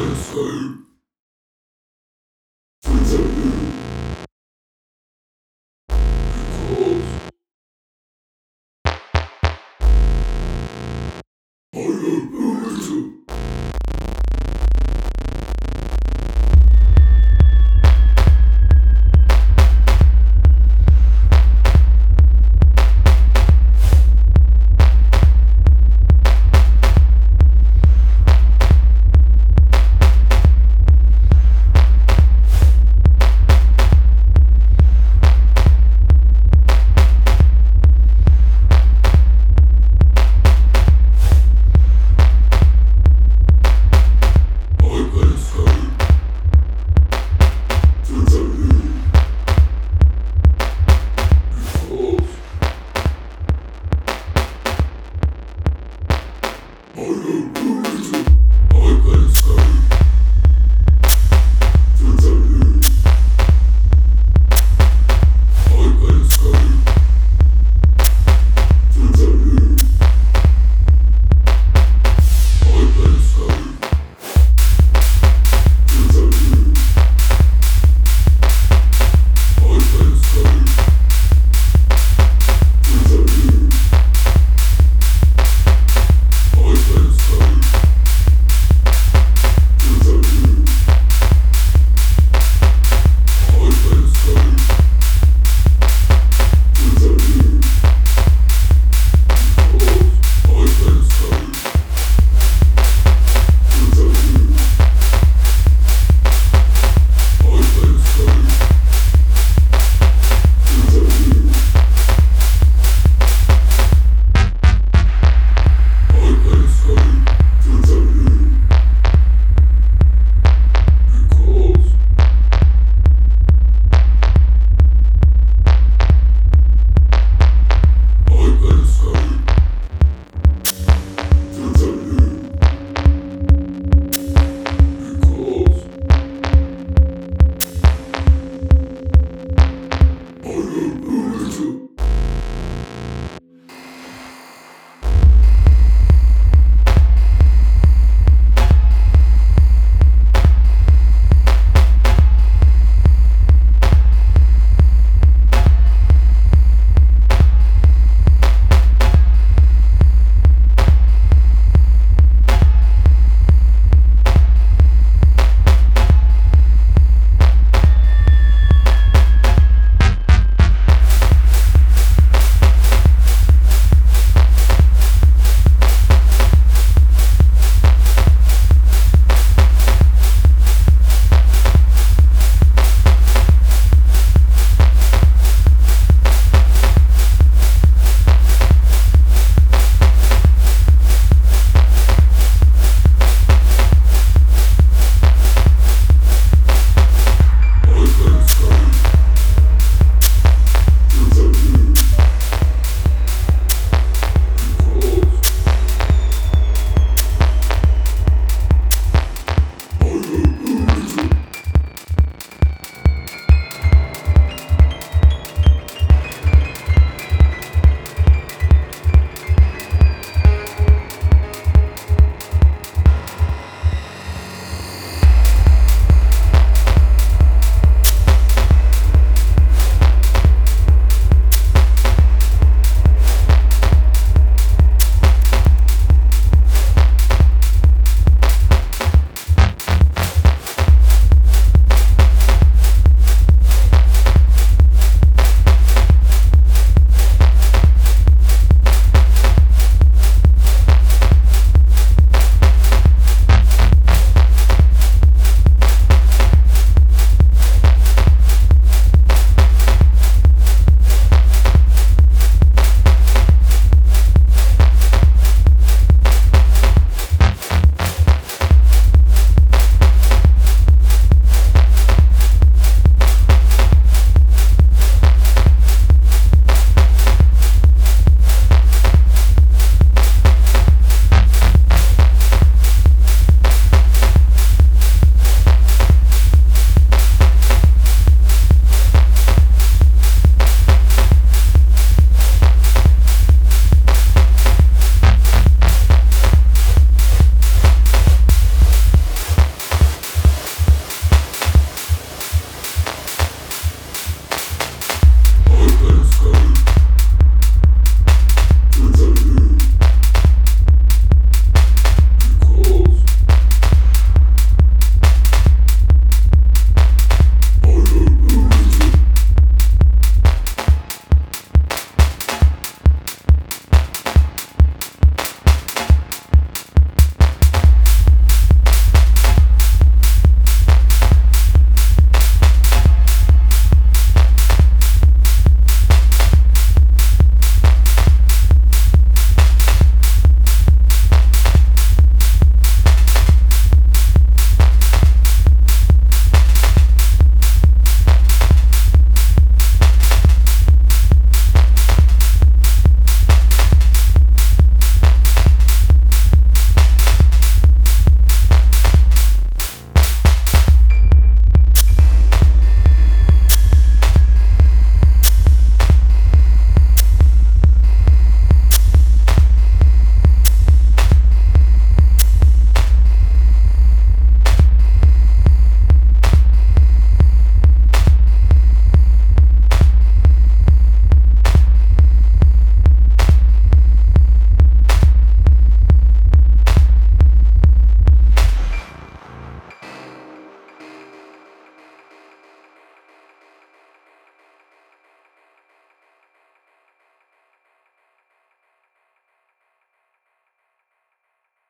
Fell, fell.